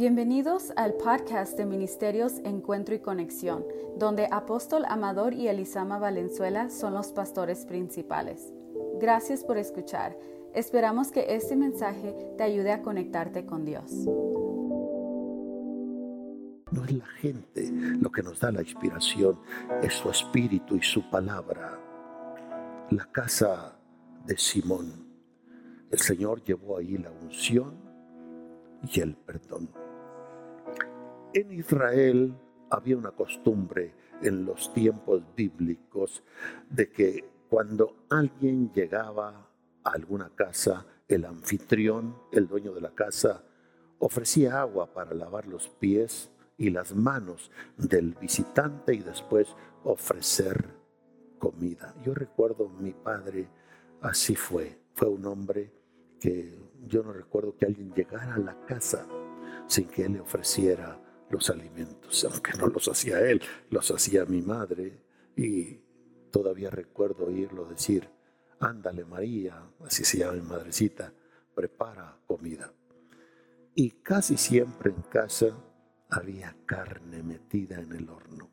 Bienvenidos al podcast de Ministerios Encuentro y Conexión, donde Apóstol Amador y Elisama Valenzuela son los pastores principales. Gracias por escuchar. Esperamos que este mensaje te ayude a conectarte con Dios. No es la gente lo que nos da la inspiración, es su espíritu y su palabra. La casa de Simón. El Señor llevó ahí la unción y el perdón. En Israel había una costumbre en los tiempos bíblicos de que cuando alguien llegaba a alguna casa, el anfitrión, el dueño de la casa, ofrecía agua para lavar los pies y las manos del visitante y después ofrecer comida. Yo recuerdo mi padre, así fue, fue un hombre que yo no recuerdo que alguien llegara a la casa sin que él le ofreciera los alimentos, aunque no los hacía él, los hacía mi madre. Y todavía recuerdo oírlo decir, ándale María, así se llama mi madrecita, prepara comida. Y casi siempre en casa había carne metida en el horno.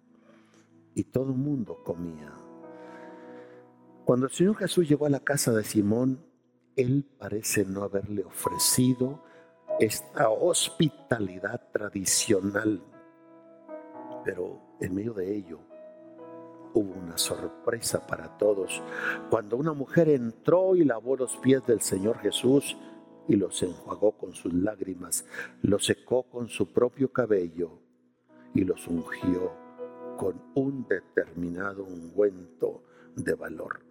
Y todo el mundo comía. Cuando el Señor Jesús llegó a la casa de Simón, él parece no haberle ofrecido esta hospitalidad tradicional. Pero en medio de ello hubo una sorpresa para todos cuando una mujer entró y lavó los pies del Señor Jesús y los enjuagó con sus lágrimas, los secó con su propio cabello y los ungió con un determinado ungüento de valor.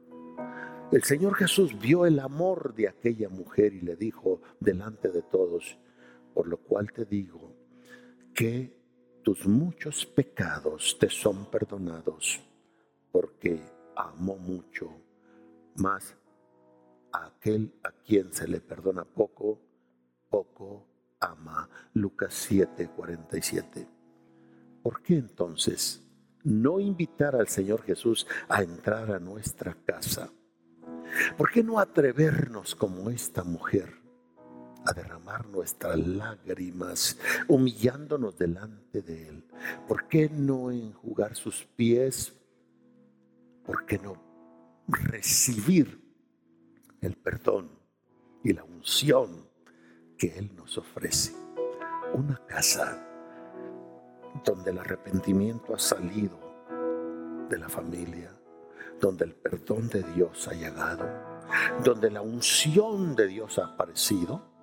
El Señor Jesús vio el amor de aquella mujer y le dijo delante de todos, por lo cual te digo que tus muchos pecados te son perdonados, porque amó mucho, más a aquel a quien se le perdona poco, poco ama. Lucas 7, 47. ¿Por qué entonces no invitar al Señor Jesús a entrar a nuestra casa? ¿Por qué no atrevernos como esta mujer a derramar nuestras lágrimas, humillándonos delante de Él? ¿Por qué no enjugar sus pies? ¿Por qué no recibir el perdón y la unción que Él nos ofrece? Una casa donde el arrepentimiento ha salido de la familia, donde el perdón de Dios ha llegado, donde la unción de Dios ha aparecido,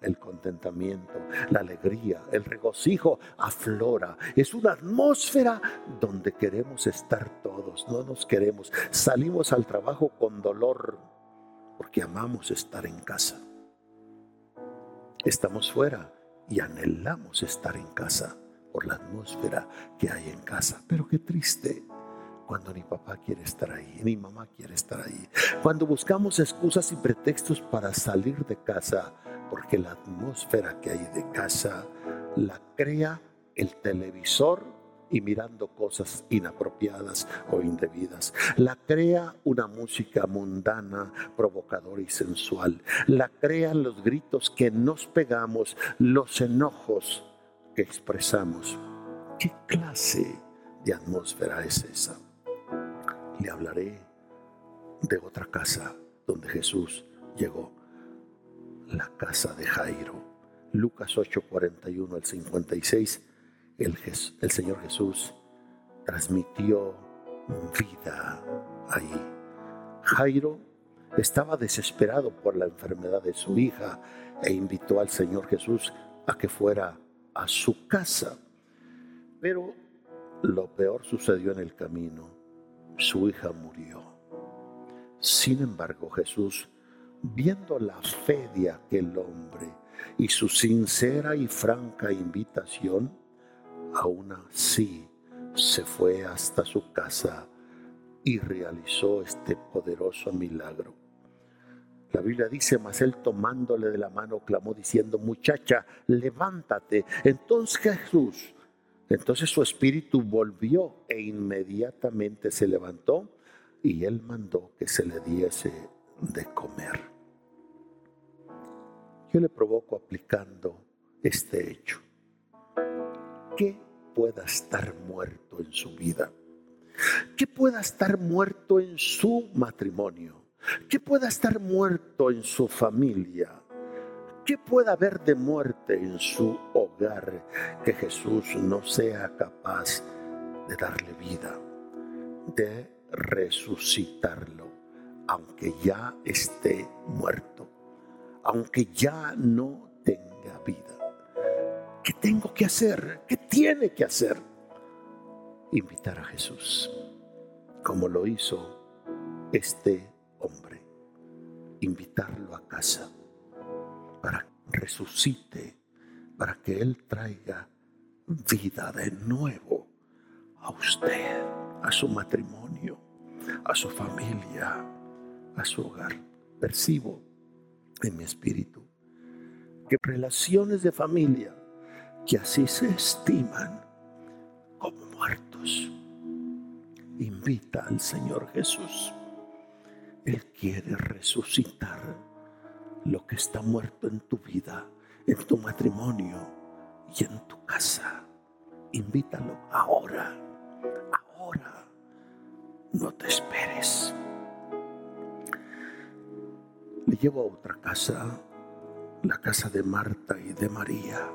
el contentamiento, la alegría, el regocijo aflora. Es una atmósfera donde queremos estar todos, no nos queremos. Salimos al trabajo con dolor porque amamos estar en casa. Estamos fuera y anhelamos estar en casa por la atmósfera que hay en casa. Pero qué triste cuando ni papá quiere estar ahí, ni mamá quiere estar ahí. Cuando buscamos excusas y pretextos para salir de casa, porque la atmósfera que hay de casa la crea el televisor y mirando cosas inapropiadas o indebidas. La crea una música mundana, provocadora y sensual. La crean los gritos que nos pegamos, los enojos que expresamos. ¿Qué clase de atmósfera es esa? Le hablaré de otra casa donde Jesús llegó, la casa de Jairo. Lucas 8, 41 al 56, el, el Señor Jesús transmitió vida ahí. Jairo estaba desesperado por la enfermedad de su hija e invitó al Señor Jesús a que fuera a su casa. Pero lo peor sucedió en el camino su hija murió. Sin embargo, Jesús, viendo la fe de aquel hombre y su sincera y franca invitación, aún así se fue hasta su casa y realizó este poderoso milagro. La Biblia dice, mas él tomándole de la mano clamó diciendo, muchacha, levántate. Entonces Jesús, entonces su espíritu volvió e inmediatamente se levantó y él mandó que se le diese de comer. Yo le provoco aplicando este hecho. ¿Qué pueda estar muerto en su vida? ¿Qué pueda estar muerto en su matrimonio? ¿Qué pueda estar muerto en su familia? ¿Qué pueda haber de muerte en su hogar que Jesús no sea capaz de darle vida, de resucitarlo, aunque ya esté muerto, aunque ya no tenga vida? ¿Qué tengo que hacer? ¿Qué tiene que hacer? Invitar a Jesús, como lo hizo este hombre, invitarlo a casa para que resucite, para que Él traiga vida de nuevo a usted, a su matrimonio, a su familia, a su hogar. Percibo en mi espíritu que relaciones de familia que así se estiman como muertos, invita al Señor Jesús él quiere resucitar lo que está muerto en tu vida, en tu matrimonio y en tu casa. Invítalo ahora, ahora. No te esperes. Le llevo a otra casa, la casa de Marta y de María.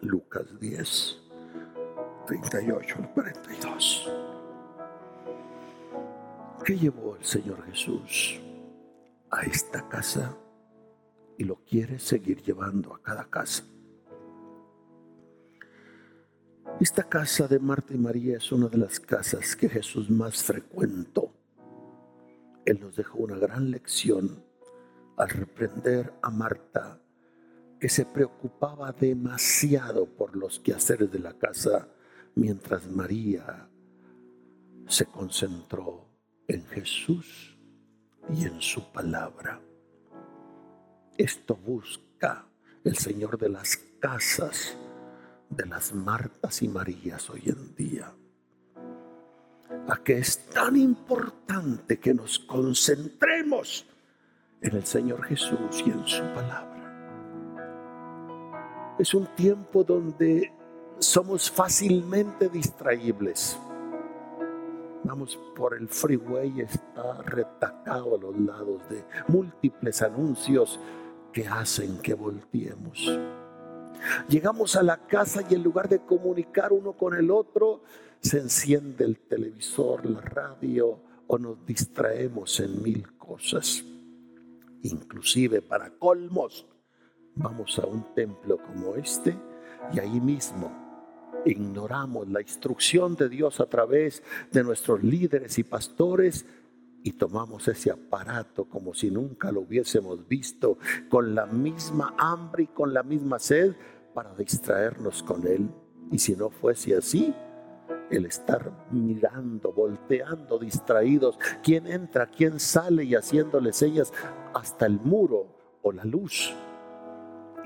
Lucas 10, 38 al 42. ¿Qué llevó el Señor Jesús a esta casa y lo quiere seguir llevando a cada casa? Esta casa de Marta y María es una de las casas que Jesús más frecuentó. Él nos dejó una gran lección al reprender a Marta, que se preocupaba demasiado por los quehaceres de la casa, mientras María se concentró en Jesús y en su palabra. Esto busca el Señor de las casas, de las Martas y Marías hoy en día. A que es tan importante que nos concentremos en el Señor Jesús y en su palabra. Es un tiempo donde somos fácilmente distraíbles Vamos por el freeway, está retacado a los lados de múltiples anuncios que hacen que volteemos. Llegamos a la casa y en lugar de comunicar uno con el otro, se enciende el televisor, la radio o nos distraemos en mil cosas. Inclusive para colmos, vamos a un templo como este y ahí mismo ignoramos la instrucción de Dios a través de nuestros líderes y pastores y tomamos ese aparato como si nunca lo hubiésemos visto, con la misma hambre y con la misma sed para distraernos con Él. Y si no fuese así, el estar mirando, volteando, distraídos, quién entra, quién sale y haciéndole señas hasta el muro o la luz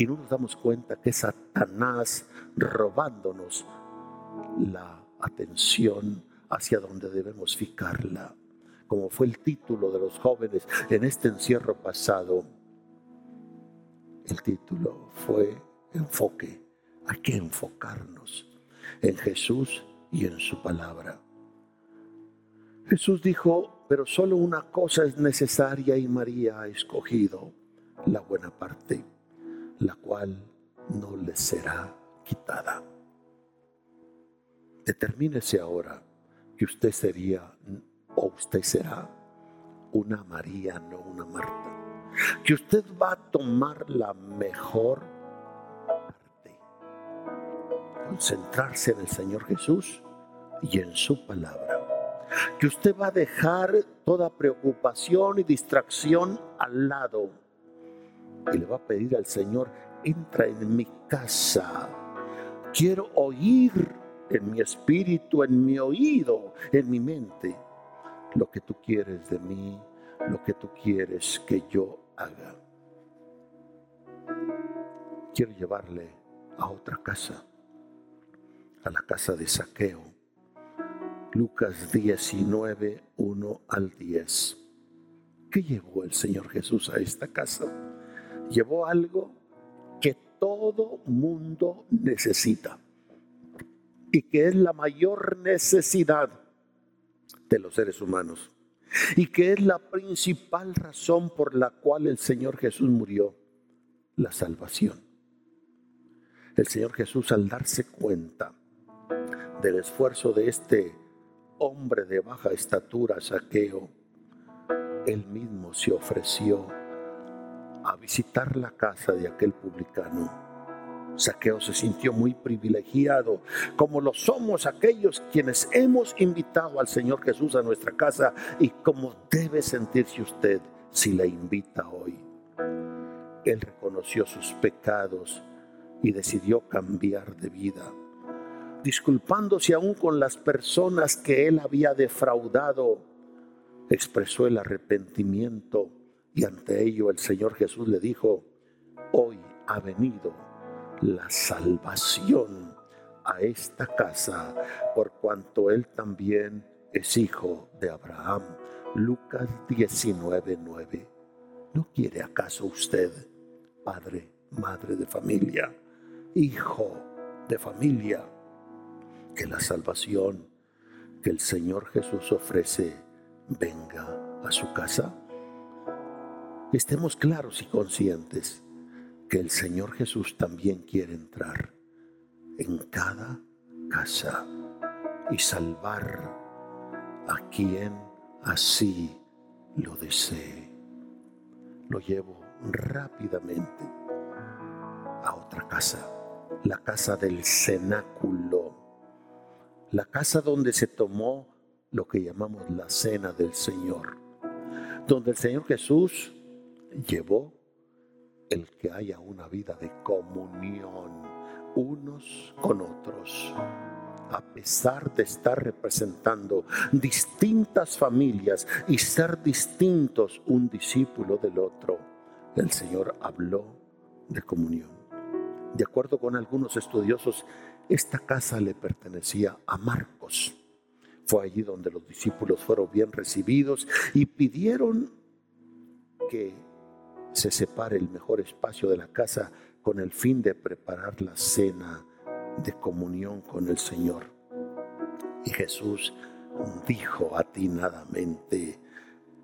y no nos damos cuenta que Satanás robándonos la atención hacia donde debemos fijarla. Como fue el título de los jóvenes en este encierro pasado, el título fue enfoque. Hay que enfocarnos en Jesús y en su palabra. Jesús dijo, pero solo una cosa es necesaria y María ha escogido la buena parte la cual no le será quitada. Determínese ahora que usted sería o usted será una María, no una Marta. Que usted va a tomar la mejor parte. Concentrarse en el Señor Jesús y en su palabra. Que usted va a dejar toda preocupación y distracción al lado y le va a pedir al Señor, entra en mi casa. Quiero oír en mi espíritu, en mi oído, en mi mente, lo que tú quieres de mí, lo que tú quieres que yo haga. Quiero llevarle a otra casa, a la casa de saqueo. Lucas 19, 1 al 10. ¿Qué llevó el Señor Jesús a esta casa? llevó algo que todo mundo necesita y que es la mayor necesidad de los seres humanos y que es la principal razón por la cual el Señor Jesús murió, la salvación. El Señor Jesús al darse cuenta del esfuerzo de este hombre de baja estatura, saqueo, él mismo se ofreció a visitar la casa de aquel publicano Saqueo se sintió muy privilegiado, como lo somos aquellos quienes hemos invitado al Señor Jesús a nuestra casa y como debe sentirse usted si le invita hoy. Él reconoció sus pecados y decidió cambiar de vida, disculpándose aún con las personas que él había defraudado, expresó el arrepentimiento y ante ello el Señor Jesús le dijo, hoy ha venido la salvación a esta casa, por cuanto él también es hijo de Abraham. Lucas 19:9. ¿No quiere acaso usted, padre, madre de familia, hijo de familia, que la salvación que el Señor Jesús ofrece venga a su casa? Estemos claros y conscientes que el Señor Jesús también quiere entrar en cada casa y salvar a quien así lo desee. Lo llevo rápidamente a otra casa, la casa del cenáculo, la casa donde se tomó lo que llamamos la cena del Señor, donde el Señor Jesús llevó el que haya una vida de comunión unos con otros. A pesar de estar representando distintas familias y ser distintos un discípulo del otro, el Señor habló de comunión. De acuerdo con algunos estudiosos, esta casa le pertenecía a Marcos. Fue allí donde los discípulos fueron bien recibidos y pidieron que se separe el mejor espacio de la casa con el fin de preparar la cena de comunión con el Señor. Y Jesús dijo atinadamente,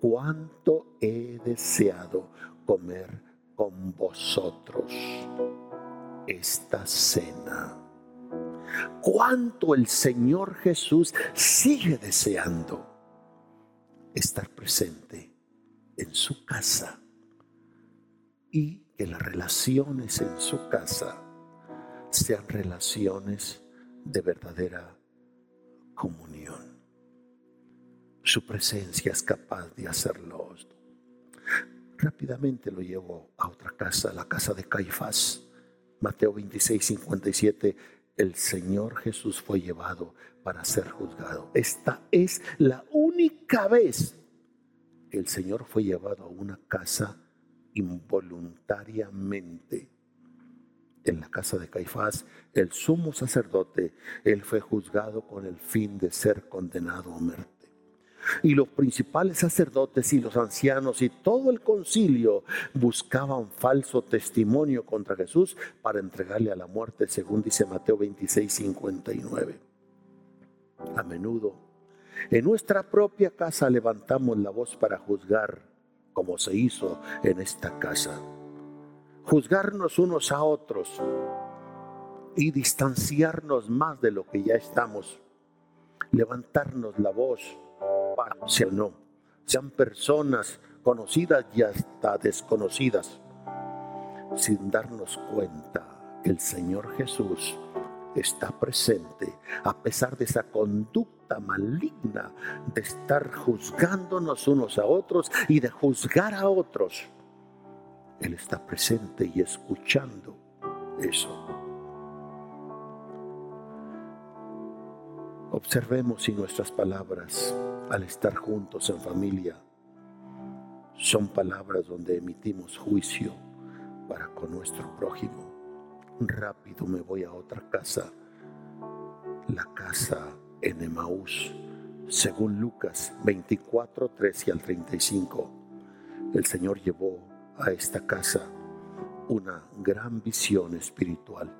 cuánto he deseado comer con vosotros esta cena. Cuánto el Señor Jesús sigue deseando estar presente en su casa y que las relaciones en su casa sean relaciones de verdadera comunión. Su presencia es capaz de hacerlo. Rápidamente lo llevo a otra casa, la casa de Caifás. Mateo 26, 57, el Señor Jesús fue llevado para ser juzgado. Esta es la única vez que el Señor fue llevado a una casa involuntariamente. En la casa de Caifás, el sumo sacerdote, él fue juzgado con el fin de ser condenado a muerte. Y los principales sacerdotes y los ancianos y todo el concilio buscaban falso testimonio contra Jesús para entregarle a la muerte, según dice Mateo 26, 59. A menudo, en nuestra propia casa levantamos la voz para juzgar como se hizo en esta casa. Juzgarnos unos a otros y distanciarnos más de lo que ya estamos. Levantarnos la voz para o no. Sean personas conocidas y hasta desconocidas. Sin darnos cuenta que el Señor Jesús está presente a pesar de esa conducta maligna de estar juzgándonos unos a otros y de juzgar a otros. Él está presente y escuchando eso. Observemos si nuestras palabras al estar juntos en familia son palabras donde emitimos juicio para con nuestro prójimo rápido me voy a otra casa, la casa en Emaús, según Lucas 24, 13 al 35. El Señor llevó a esta casa una gran visión espiritual.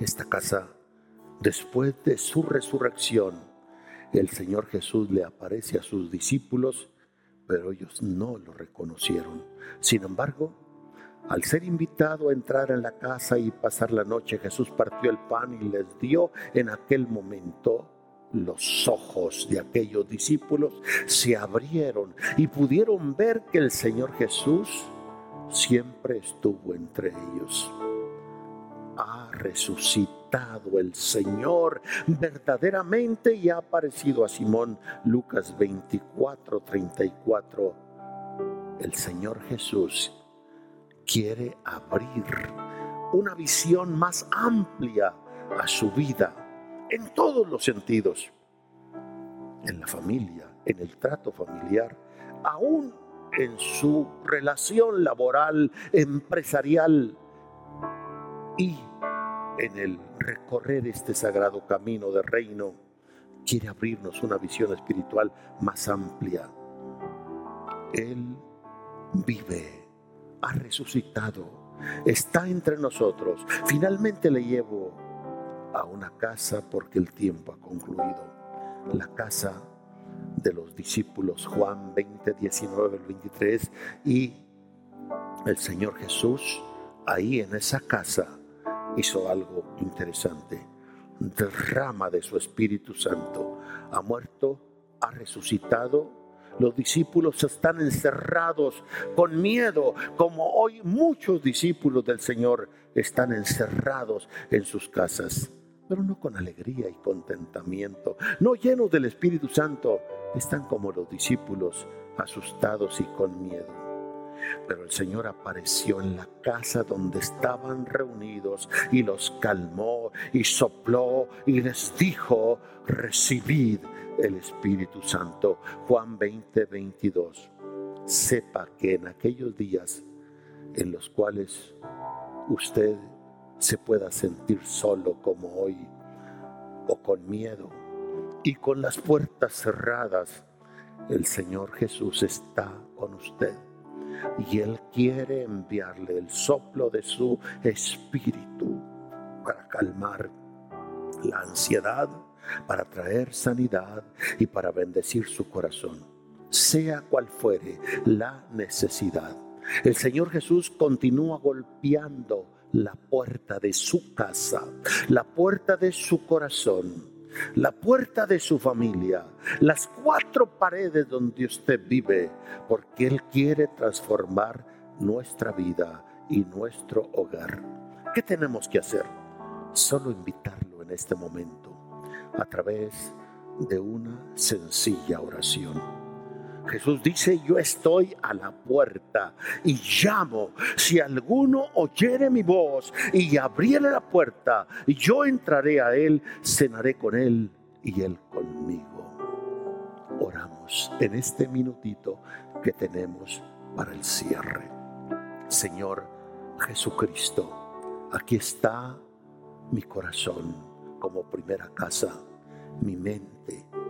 Esta casa, después de su resurrección, el Señor Jesús le aparece a sus discípulos, pero ellos no lo reconocieron. Sin embargo, al ser invitado a entrar en la casa y pasar la noche, Jesús partió el pan y les dio en aquel momento los ojos de aquellos discípulos se abrieron y pudieron ver que el Señor Jesús siempre estuvo entre ellos. Ha resucitado el Señor verdaderamente y ha aparecido a Simón. Lucas 24, 34. El Señor Jesús quiere abrir una visión más amplia a su vida en todos los sentidos. En la familia, en el trato familiar, aún en su relación laboral, empresarial y en el recorrer este sagrado camino de reino, quiere abrirnos una visión espiritual más amplia. Él vive, ha resucitado, está entre nosotros. Finalmente le llevo a una casa porque el tiempo ha concluido. La casa de los discípulos, Juan 20, 19, 23, y el Señor Jesús ahí en esa casa hizo algo interesante. Derrama de su Espíritu Santo. Ha muerto, ha resucitado. Los discípulos están encerrados con miedo, como hoy muchos discípulos del Señor están encerrados en sus casas pero no con alegría y contentamiento, no llenos del Espíritu Santo, están como los discípulos, asustados y con miedo. Pero el Señor apareció en la casa donde estaban reunidos y los calmó y sopló y les dijo, recibid el Espíritu Santo. Juan 20, 22. Sepa que en aquellos días en los cuales usted se pueda sentir solo como hoy o con miedo y con las puertas cerradas, el Señor Jesús está con usted y Él quiere enviarle el soplo de su espíritu para calmar la ansiedad, para traer sanidad y para bendecir su corazón, sea cual fuere la necesidad. El Señor Jesús continúa golpeando la puerta de su casa, la puerta de su corazón, la puerta de su familia, las cuatro paredes donde usted vive, porque Él quiere transformar nuestra vida y nuestro hogar. ¿Qué tenemos que hacer? Solo invitarlo en este momento a través de una sencilla oración. Jesús dice, yo estoy a la puerta y llamo. Si alguno oyere mi voz y abriere la puerta, yo entraré a él, cenaré con él y él conmigo. Oramos en este minutito que tenemos para el cierre. Señor Jesucristo, aquí está mi corazón como primera casa, mi mente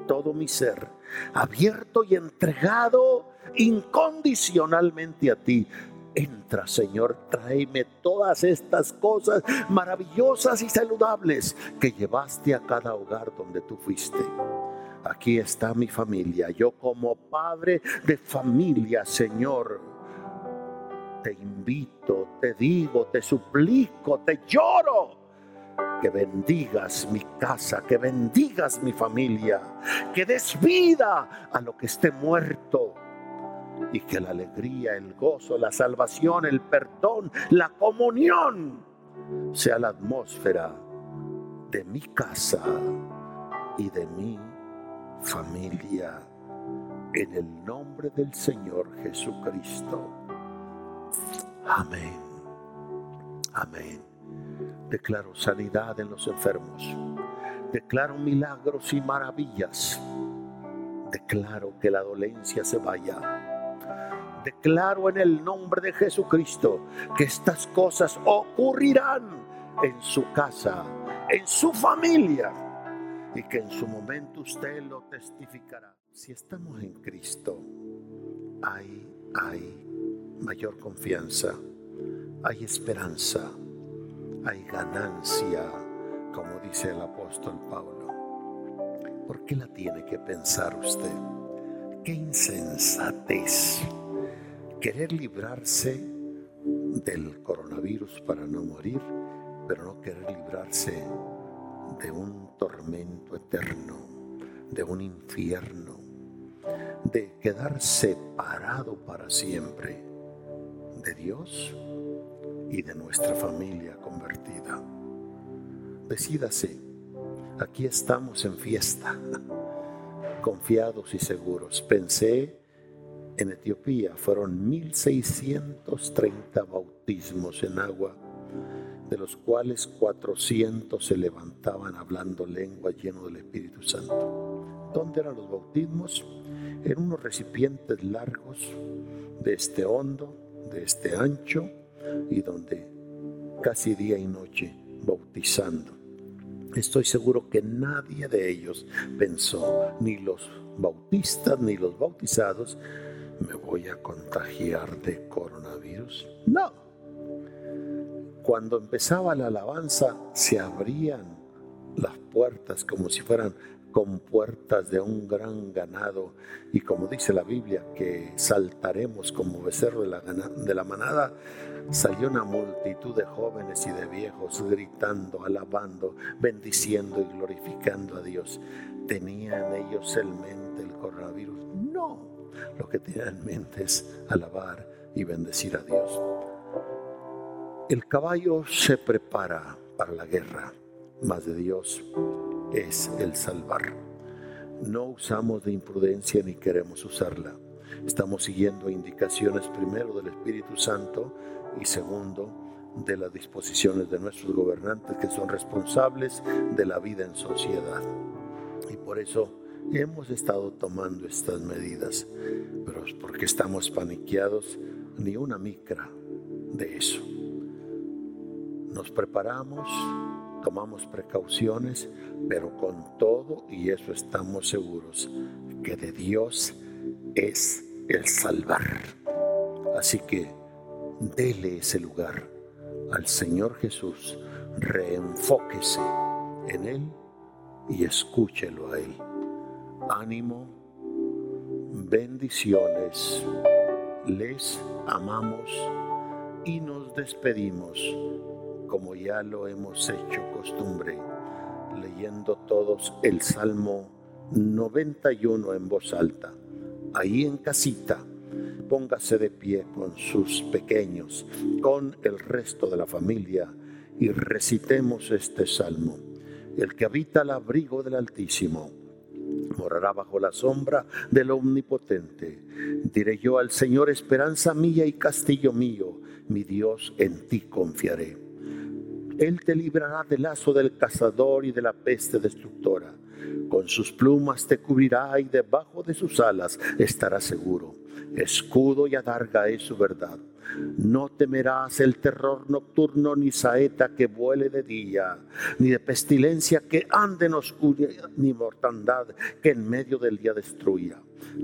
todo mi ser, abierto y entregado incondicionalmente a ti. Entra, Señor, tráeme todas estas cosas maravillosas y saludables que llevaste a cada hogar donde tú fuiste. Aquí está mi familia. Yo como padre de familia, Señor, te invito, te digo, te suplico, te lloro que bendigas mi casa, que bendigas mi familia, que des vida a lo que esté muerto y que la alegría, el gozo, la salvación, el perdón, la comunión sea la atmósfera de mi casa y de mi familia. En el nombre del Señor Jesucristo. Amén. Amén. Declaro sanidad en los enfermos. Declaro milagros y maravillas. Declaro que la dolencia se vaya. Declaro en el nombre de Jesucristo que estas cosas ocurrirán en su casa, en su familia, y que en su momento usted lo testificará. Si estamos en Cristo, hay, hay mayor confianza hay esperanza, hay ganancia, como dice el apóstol Pablo. ¿Por qué la tiene que pensar usted? Qué insensatez. Querer librarse del coronavirus para no morir, pero no querer librarse de un tormento eterno, de un infierno, de quedar separado para siempre de Dios y de nuestra familia convertida. Decídase, aquí estamos en fiesta, confiados y seguros. Pensé en Etiopía, fueron 1630 bautismos en agua, de los cuales 400 se levantaban hablando lengua lleno del Espíritu Santo. ¿Dónde eran los bautismos? En unos recipientes largos, de este hondo, de este ancho, y donde casi día y noche bautizando. Estoy seguro que nadie de ellos pensó, ni los bautistas ni los bautizados, me voy a contagiar de coronavirus. No. Cuando empezaba la alabanza, se abrían las puertas como si fueran con puertas de un gran ganado y como dice la Biblia que saltaremos como becerro de la, de la manada, salió una multitud de jóvenes y de viejos gritando, alabando, bendiciendo y glorificando a Dios. ¿Tenían ellos en mente el coronavirus? No, lo que tenían en mente es alabar y bendecir a Dios. El caballo se prepara para la guerra, más de Dios es el salvar. No usamos de imprudencia ni queremos usarla. Estamos siguiendo indicaciones primero del Espíritu Santo y segundo de las disposiciones de nuestros gobernantes que son responsables de la vida en sociedad. Y por eso hemos estado tomando estas medidas, pero es porque estamos paniqueados, ni una micra de eso. Nos preparamos, tomamos precauciones, pero con todo, y eso estamos seguros, que de Dios es el salvar. Así que dele ese lugar al Señor Jesús, reenfóquese en Él y escúchelo a Él. Ánimo, bendiciones, les amamos y nos despedimos como ya lo hemos hecho costumbre, leyendo todos el Salmo 91 en voz alta. Ahí en casita, póngase de pie con sus pequeños, con el resto de la familia y recitemos este salmo. El que habita al abrigo del Altísimo morará bajo la sombra del Omnipotente. Diré yo al Señor, esperanza mía y castillo mío, mi Dios, en ti confiaré. Él te librará del lazo del cazador y de la peste destructora. Con sus plumas te cubrirá y debajo de sus alas estarás seguro. Escudo y adarga es su verdad. No temerás el terror nocturno, ni saeta que vuele de día, ni de pestilencia que ande en oscuridad, ni mortandad que en medio del día destruya.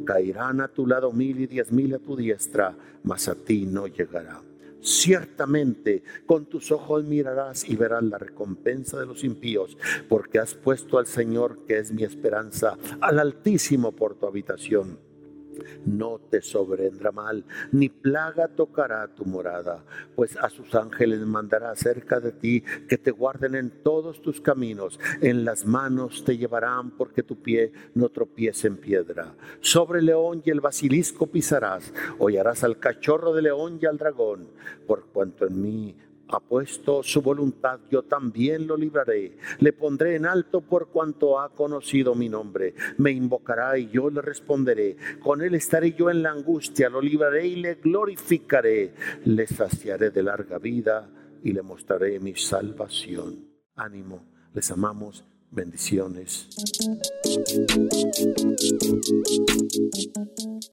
Caerán a tu lado mil y diez mil a tu diestra, mas a ti no llegará. Ciertamente con tus ojos mirarás y verás la recompensa de los impíos, porque has puesto al Señor, que es mi esperanza, al Altísimo por tu habitación no te sobrendrá mal, ni plaga tocará tu morada, pues a sus ángeles mandará cerca de ti que te guarden en todos tus caminos, en las manos te llevarán porque tu pie no tropiece en piedra. Sobre el león y el basilisco pisarás, hollarás al cachorro de león y al dragón, por cuanto en mí ha puesto su voluntad, yo también lo libraré. Le pondré en alto por cuanto ha conocido mi nombre. Me invocará y yo le responderé. Con él estaré yo en la angustia, lo libraré y le glorificaré. Le saciaré de larga vida y le mostraré mi salvación. Ánimo, les amamos. Bendiciones.